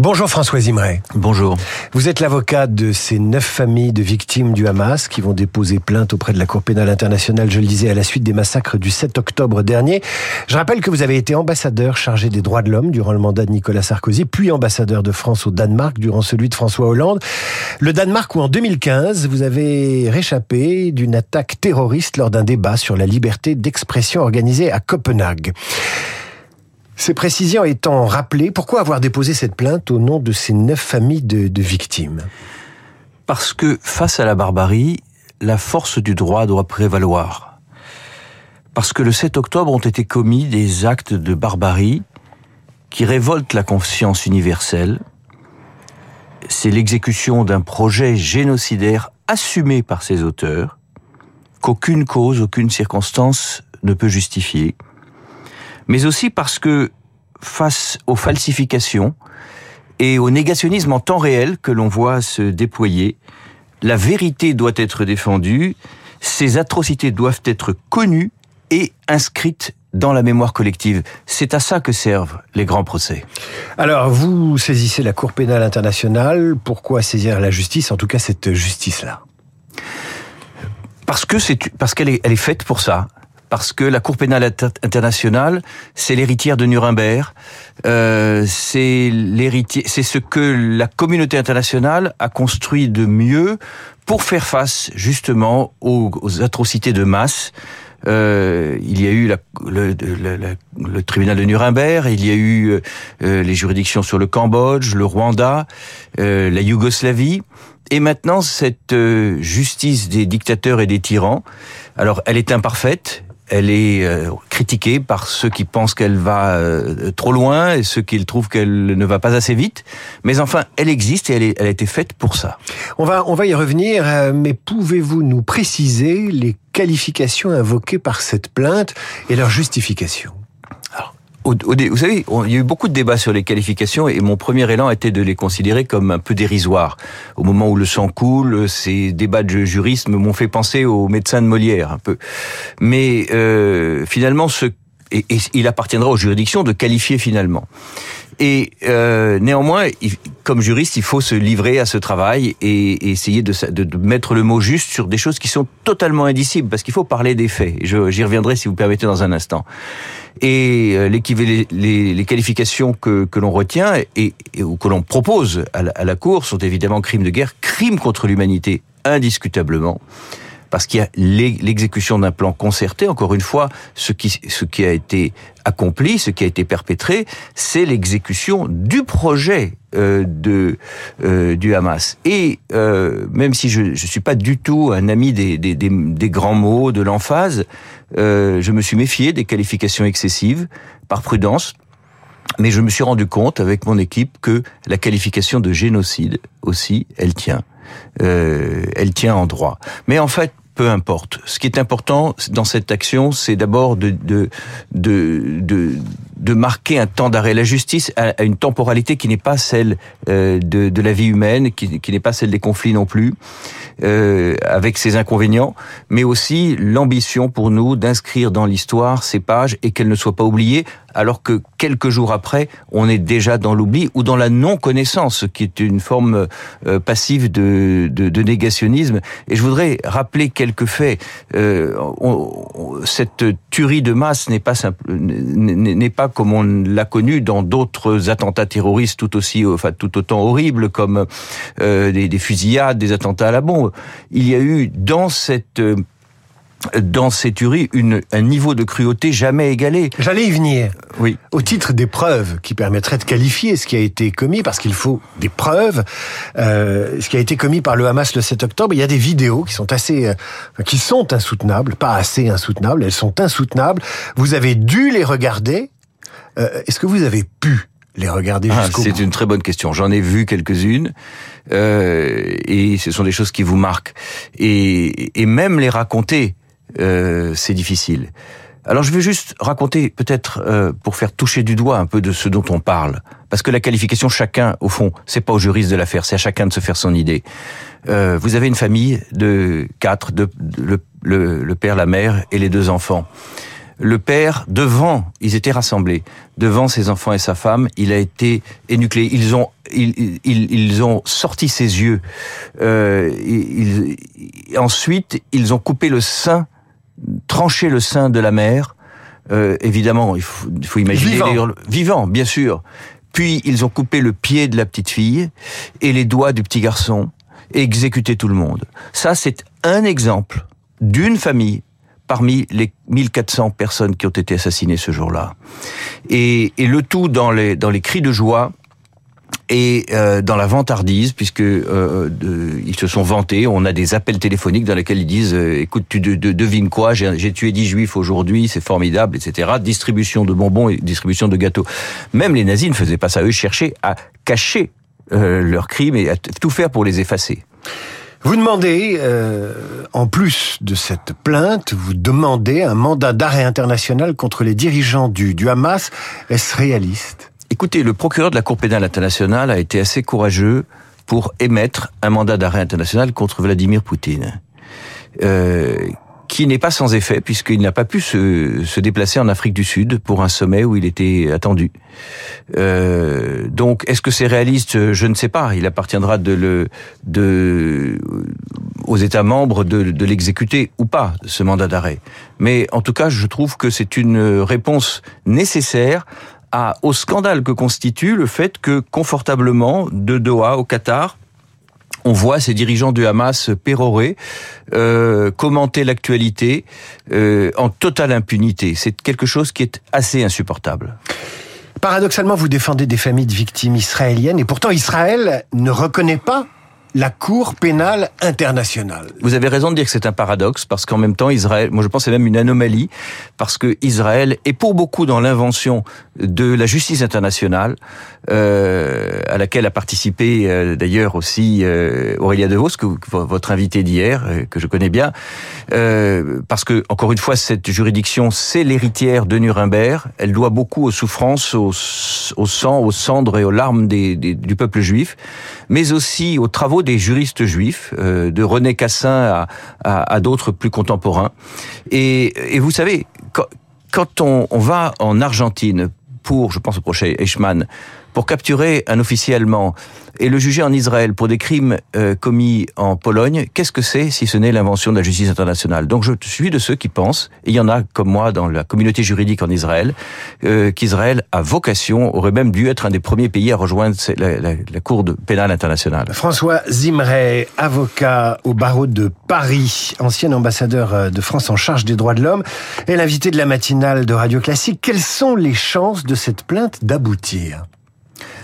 Bonjour François Imray. Bonjour. Vous êtes l'avocat de ces neuf familles de victimes du Hamas qui vont déposer plainte auprès de la Cour pénale internationale, je le disais, à la suite des massacres du 7 octobre dernier. Je rappelle que vous avez été ambassadeur chargé des droits de l'homme durant le mandat de Nicolas Sarkozy, puis ambassadeur de France au Danemark durant celui de François Hollande. Le Danemark où en 2015, vous avez réchappé d'une attaque terroriste lors d'un débat sur la liberté d'expression organisée à Copenhague. Ces précisions étant rappelées, pourquoi avoir déposé cette plainte au nom de ces neuf familles de, victimes? Parce que face à la barbarie, la force du droit doit prévaloir. Parce que le 7 octobre ont été commis des actes de barbarie qui révoltent la conscience universelle. C'est l'exécution d'un projet génocidaire assumé par ses auteurs, qu'aucune cause, aucune circonstance ne peut justifier mais aussi parce que face aux falsifications et au négationnisme en temps réel que l'on voit se déployer, la vérité doit être défendue, ces atrocités doivent être connues et inscrites dans la mémoire collective. C'est à ça que servent les grands procès. Alors, vous saisissez la Cour pénale internationale. Pourquoi saisir la justice, en tout cas cette justice-là? Parce que c'est parce qu'elle est, elle est faite pour ça parce que la Cour pénale internationale, c'est l'héritière de Nuremberg, euh, c'est l'héritier, c'est ce que la communauté internationale a construit de mieux pour faire face justement aux, atrocités de masse. Euh, il y a eu la, le, le, tribunal de Nuremberg, il y a eu euh, les juridictions sur le Cambodge, le Rwanda, euh, la Yougoslavie, et maintenant cette euh, justice des dictateurs et des tyrans. Alors, elle est imparfaite, elle est euh, critiquée par ceux qui pensent qu'elle va euh, trop loin et ceux qui trouvent qu'elle ne va pas assez vite. Mais enfin, elle existe et elle, elle a été faite pour ça. On va, on va y revenir, euh, mais pouvez-vous nous préciser les qualifications invoquées par cette plainte et leur justification vous savez, il y a eu beaucoup de débats sur les qualifications et mon premier élan était de les considérer comme un peu dérisoires. Au moment où le sang coule, ces débats de jurisme m'ont fait penser aux médecins de Molière un peu. Mais euh, finalement, ce il appartiendra aux juridictions de qualifier finalement. Et euh, néanmoins, comme juriste, il faut se livrer à ce travail et, essayer de, mettre le mot juste sur des choses qui sont totalement indicibles, parce qu'il faut parler des faits. J'y reviendrai si vous permettez dans un instant. Et euh, les, qualifications que, que l'on retient et, ou que l'on propose à la, à la Cour sont évidemment crimes de guerre, crimes contre l'humanité, indiscutablement parce qu'il y a l'exécution d'un plan concerté. Encore une fois, ce qui, a été accompli, ce qui a été perpétré, c'est l'exécution du projet euh, de euh, du Hamas. Et euh, même si je ne suis pas du tout un ami des, des grands mots, de l'emphase, euh, je me suis méfié des qualifications excessives par prudence. Mais je me suis rendu compte avec mon équipe que la qualification de génocide aussi, elle tient. Euh, elle tient en droit. Mais en fait, peu importe. Ce qui est important dans cette action, c'est d'abord de, de, de, de, de marquer un temps d'arrêt. La justice a une temporalité qui n'est pas celle euh, de, la vie humaine, qui, n'est pas celle des conflits non plus, euh, avec ses inconvénients, mais aussi l'ambition pour nous d'inscrire dans l'histoire ces pages et qu'elles ne soient pas oubliées, alors que quelques jours après, on est déjà dans l'oubli ou dans la non-connaissance, qui est une forme euh, passive de, de, négationnisme. Et je voudrais rappeler quelques faits. Cette tuerie de masse n'est pas simple, n'est pas comme on l'a connu dans d'autres attentats terroristes tout aussi, enfin tout autant horribles comme euh, des, des fusillades, des attentats à la bombe. Il y a eu dans cette dans ces tueries une, un niveau de cruauté jamais égalé. J'allais y venir. Oui. Au titre des preuves qui permettraient de qualifier ce qui a été commis, parce qu'il faut des preuves, euh, ce qui a été commis par le Hamas le 7 octobre, il y a des vidéos qui sont assez, euh, qui sont insoutenables, pas assez insoutenables, elles sont insoutenables. Vous avez dû les regarder. Euh, Est-ce que vous avez pu les regarder ah, C'est une très bonne question. J'en ai vu quelques-unes euh, et ce sont des choses qui vous marquent. Et, et même les raconter, euh, c'est difficile. Alors je vais juste raconter peut-être euh, pour faire toucher du doigt un peu de ce dont on parle, parce que la qualification chacun au fond c'est pas au juriste de l'affaire, c'est à chacun de se faire son idée. Euh, vous avez une famille de quatre, de, le, le, père, la mère et les deux enfants. Le père, devant, ils étaient rassemblés, devant ses enfants et sa femme, il a été énuclé. Ils ont, ils, ils, ont sorti ses yeux. Euh, ensuite, ils ont coupé le sein, tranché le sein de la mère. Euh, évidemment, il faut, il faut imaginer vivant. vivant, bien sûr. Puis ils ont coupé le pied de la petite fille et les doigts du petit garçon et exécuté tout le monde. Ça, c'est un exemple d'une famille parmi les 1400 personnes qui ont été assassinées ce jour-là. Et, et, le tout dans les, dans les cris de joie et euh, dans la vantardise, puisque euh, de, ils se sont vantés, on a des appels téléphoniques dans lesquels ils disent euh, "Écoute, tu de, de, devines quoi? J'ai tué 10 juifs aujourd'hui, c'est formidable, etc." Distribution de bonbons et distribution de gâteaux. Même les nazis ne faisaient pas ça; eux cherchaient à cacher euh, leurs crimes et à tout faire pour les effacer. Vous demandez, euh, en plus de cette plainte, vous demandez un mandat d'arrêt international contre les dirigeants du, Hamas. Est-ce réaliste? Écoutez, le procureur de la Cour pénale internationale a été assez courageux pour émettre un mandat d'arrêt international contre Vladimir Poutine. Euh, qui n'est pas sans effet puisqu'il n'a pas pu se, se, déplacer en Afrique du Sud pour un sommet où il était attendu. Euh, donc, est-ce que c'est réaliste? Je ne sais pas. Il appartiendra de le, de, aux États membres de, de l'exécuter ou pas ce mandat d'arrêt. Mais en tout cas, je trouve que c'est une réponse nécessaire à, au scandale que constitue le fait que confortablement de Doha au Qatar, on voit ces dirigeants du Hamas pérorer, euh, commenter l'actualité euh, en totale impunité. C'est quelque chose qui est assez insupportable. Paradoxalement, vous défendez des familles de victimes israéliennes et pourtant Israël ne reconnaît pas la Cour pénale internationale. Vous avez raison de dire que c'est un paradoxe parce qu'en même temps, Israël, moi je pense c'est même une anomalie parce que Israël est pour beaucoup dans l'invention de la justice internationale euh, à laquelle a participé euh, d'ailleurs aussi euh, Aurélia DeVos, que, que votre invité d'hier, euh, que je connais bien, parce que encore une fois cette juridiction c'est l'héritière de Nuremberg. Elle doit beaucoup aux souffrances, au, au sang, aux cendres et aux larmes du peuple juif, mais aussi aux des juristes juifs, euh, de René Cassin à, à, à d'autres plus contemporains. Et, et vous savez, quand, quand on, on, va en Argentine pour, je pense au prochain Eichmann, pour capturer un officier allemand et le juger en Israël pour des crimes euh, commis en Pologne, qu'est-ce que c'est si ce n'est l'invention de la justice internationale? Donc je suis de ceux qui pensent, et il y en a comme moi dans la communauté juridique en Israël, euh, qu'Israël a vocation, aurait même dû être un des premiers pays à rejoindre la, la, la Cour de pénale internationale. François Zimray, avocat au barreau de Paris, ancien ambassadeur euh, de France en charge des droits de l'homme, et l'invité de la matinale de Radio Classique. Quelles sont les chances de cette plainte d'aboutir?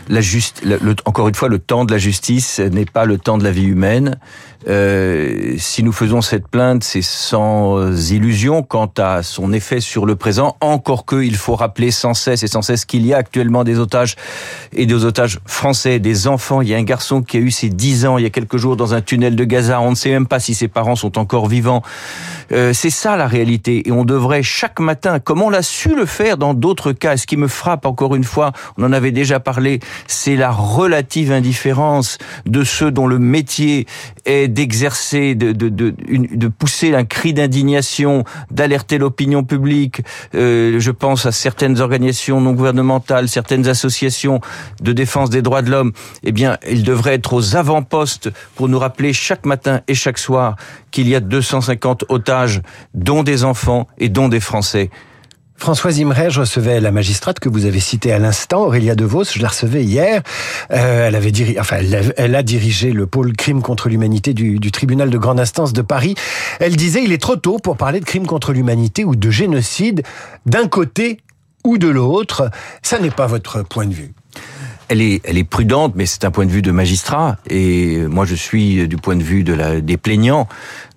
La juste, le, le, encore une fois, le temps de la justice n'est pas le temps de la vie humaine. Euh, si nous faisons cette plainte, c'est sans illusion quant à son effet sur le présent. Encore que, il faut rappeler sans cesse et sans cesse qu'il y a actuellement des otages et des otages français, des enfants. Il y a un garçon qui a eu ses 10 ans il y a quelques jours dans un tunnel de Gaza. On ne sait même pas si ses parents sont encore vivants. Euh, c'est ça la réalité. Et on devrait chaque matin, comme on l'a su le faire dans d'autres cas, ce qui me frappe encore une fois, on en avait déjà parlé, c'est la relative indifférence de ceux dont le métier est d'exercer, de, de, de, de, pousser un cri d'indignation, d'alerter l'opinion publique. Euh, je pense à certaines organisations non gouvernementales, certaines associations de défense des droits de l'homme. Eh bien, ils devraient être aux avant-postes pour nous rappeler chaque matin et chaque soir qu'il y a 250 otages, dont des enfants et dont des Français. Françoise Imray, je recevais la magistrate que vous avez citée à l'instant, Aurélia DeVos, je la recevais hier. Euh, elle avait dirigé, enfin, elle a, elle a, dirigé le pôle crime contre l'humanité du, du, tribunal de grande instance de Paris. Elle disait, il est trop tôt pour parler de crime contre l'humanité ou de génocide d'un côté ou de l'autre. Ça n'est pas votre point de vue elle est, elle est prudente, mais c'est un point de vue de magistrat. Et moi, je suis du point de vue de la, des plaignants.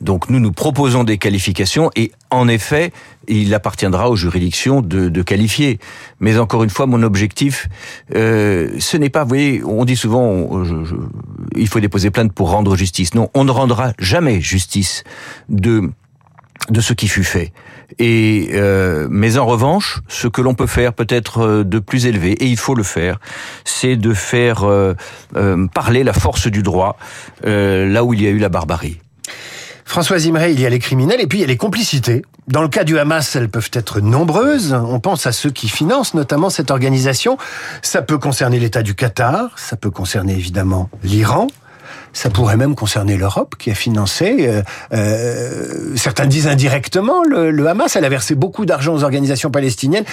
Donc, nous, nous proposons des qualifications. Et en effet, il appartiendra aux juridictions de, de qualifier. Mais encore une fois, mon objectif, euh, ce n'est pas, vous voyez, on dit souvent, je, je, il faut déposer plainte pour rendre justice. Non, on ne rendra jamais justice de de ce qui fut fait. Et euh, mais en revanche, ce que l'on peut faire peut-être euh, de plus élevé, et il faut le faire, c'est de faire euh, euh, parler la force du droit euh, là où il y a eu la barbarie. Françoise Imray, il y a les criminels et puis il y a les complicités. Dans le cas du Hamas, elles peuvent être nombreuses. On pense à ceux qui financent notamment cette organisation. Ça peut concerner l'État du Qatar, ça peut concerner évidemment l'Iran. Ça pourrait même concerner l'Europe qui a financé, euh, euh, certains disent indirectement, le, Hamas. Elle a versé beaucoup d'argent aux organisations palestiniennes.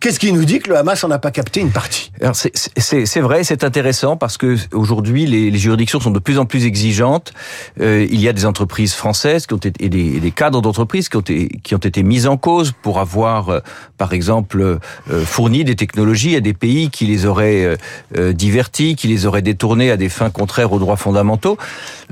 Qu'est-ce qui nous dit que le Hamas n'en a pas capté une partie? C'est vrai, c'est intéressant parce que aujourd'hui les, juridictions sont de plus en plus exigeantes. Euh, il y a des entreprises françaises qui ont été, et des, des cadres d'entreprises qui ont été qui ont été mises en cause pour avoir, euh, par exemple, euh, fourni des technologies à des pays qui les auraient divertis, qui les auraient détournés à des fins contraires aux droits fondamentaux.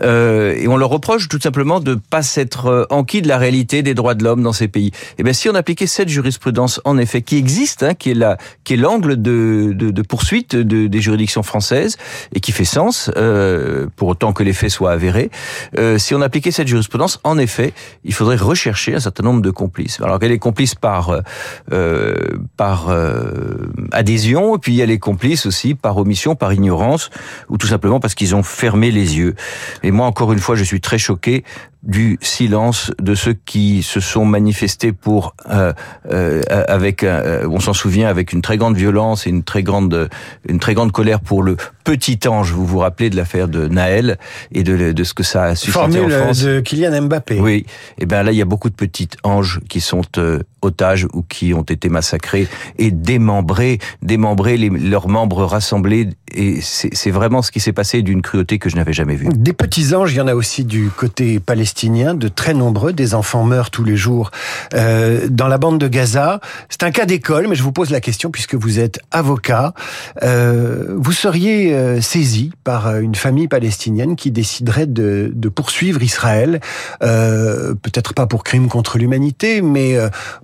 Euh, et on leur reproche tout simplement de pas s'être euh, enquis de la réalité des droits de l'homme dans ces pays. Et eh bien, si on appliquait cette jurisprudence, en effet, qui existe, hein, qui est la, qui est l'angle de, de, poursuite de, des juridictions françaises et qui fait sens, euh, pour autant que les faits soient avérés, si on appliquait cette jurisprudence, en effet, il faudrait rechercher un certain nombre de complices. Alors qu'elle est complice par euh, par adhésion, et puis elle est complice aussi par omission, par ignorance, ou tout simplement parce qu'ils ont fermé les yeux et moi, encore une fois, je suis très choqué du silence de ceux qui se sont manifestés pour, euh, euh, avec, euh, on s'en souvient, avec une très grande violence et une très grande, une très grande colère pour le petit ange. Vous vous rappelez de l'affaire de Naël et de, de ce que ça a suscité en France. de Kylian Mbappé. Oui. Et ben là, il y a beaucoup de petits anges qui sont otages ou qui ont été massacrés et démembrés, démembrés, les, leurs membres rassemblés. Et c'est vraiment ce qui s'est passé d'une cruauté que je n'avais jamais vue. Des petits anges, il y en a aussi du côté palestinien de très nombreux. Des enfants meurent tous les jours euh, dans la bande de Gaza. C'est un cas d'école, mais je vous pose la question puisque vous êtes avocat. Euh, vous seriez euh, saisi par une famille palestinienne qui déciderait de, de poursuivre Israël, peut-être pas pour crime contre l'humanité, mais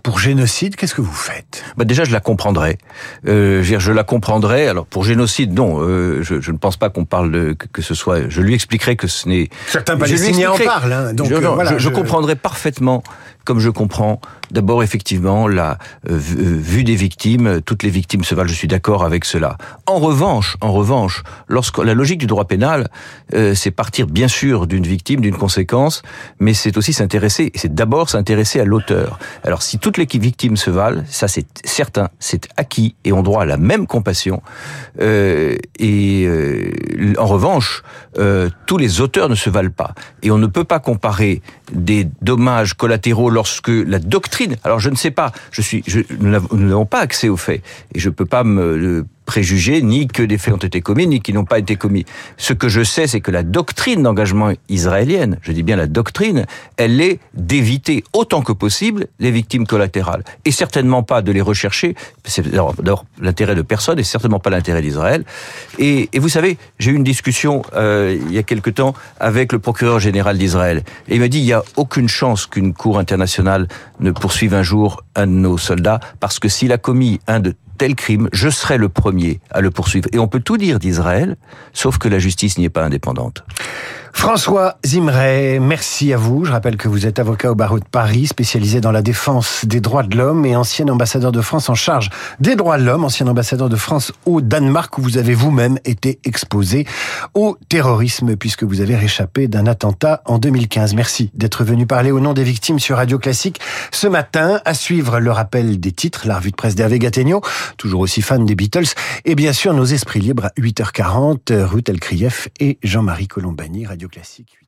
pour génocide. Qu'est-ce que vous faites? Bah Déjà, je la comprendrais. je la comprendrais. Alors pour génocide, non. Je, je, ne pense pas qu'on parle de que, ce soit. Je lui expliquerai que ce n'est. Certains Palestiniens en parlent. Hein, je, euh, je, comprendrais parfaitement comme je comprends d'abord effectivement la euh, euh, vue des victimes, toutes les victimes se valent, je suis d'accord avec cela. En revanche, en revanche, lorsque la logique du droit pénal, euh, c'est partir bien sûr d'une victime, d'une conséquence, mais c'est aussi s'intéresser, c'est d'abord s'intéresser à l'auteur. Alors si toutes les victimes se valent, ça c'est certain, c'est acquis et ont droit à la même compassion. Euh, et en revanche, tous les auteurs ne se valent pas, et on ne peut pas comparer des dommages collatéraux lorsque la doctrine, alors je ne sais pas, je suis, je, nous n'avons pas accès aux faits. Et je peux pas me préjugés, ni que des faits ont été commis, ni qui n'ont pas été commis. Ce que je sais, c'est que la doctrine d'engagement israélienne, je dis bien la doctrine, elle est d'éviter autant que possible les victimes collatérales. Et certainement pas de les rechercher. C'est d'abord l'intérêt de personne et certainement pas l'intérêt d'Israël. Et, vous savez, j'ai eu une discussion euh, il y a quelque temps avec le procureur général d'Israël. Et il m'a dit, il n'y a aucune chance qu'une cour internationale ne poursuive un jour un de nos soldats, parce que s'il a commis un de tel crime, je serai le premier à le poursuivre. Et on peut tout dire d'Israël, sauf que la justice n'y est pas indépendante. François Zimray, merci à vous. Je rappelle que vous êtes avocat au barreau de Paris, spécialisé dans la défense des droits de l'homme et ancien ambassadeur de France en charge des droits de l'homme, ancien ambassadeur de France au Danemark où vous avez vous-même été exposé au terrorisme puisque vous avez réchappé d'un attentat en 2015. Merci d'être venu parler au nom des victimes sur Radio Classique ce matin. À suivre le rappel des titres, la revue de presse d'Hervé Gattegno, toujours aussi fan des Beatles, et bien sûr nos esprits libres à 8h40, Ruth Elkrief et Jean-Marie Colombani, Classique.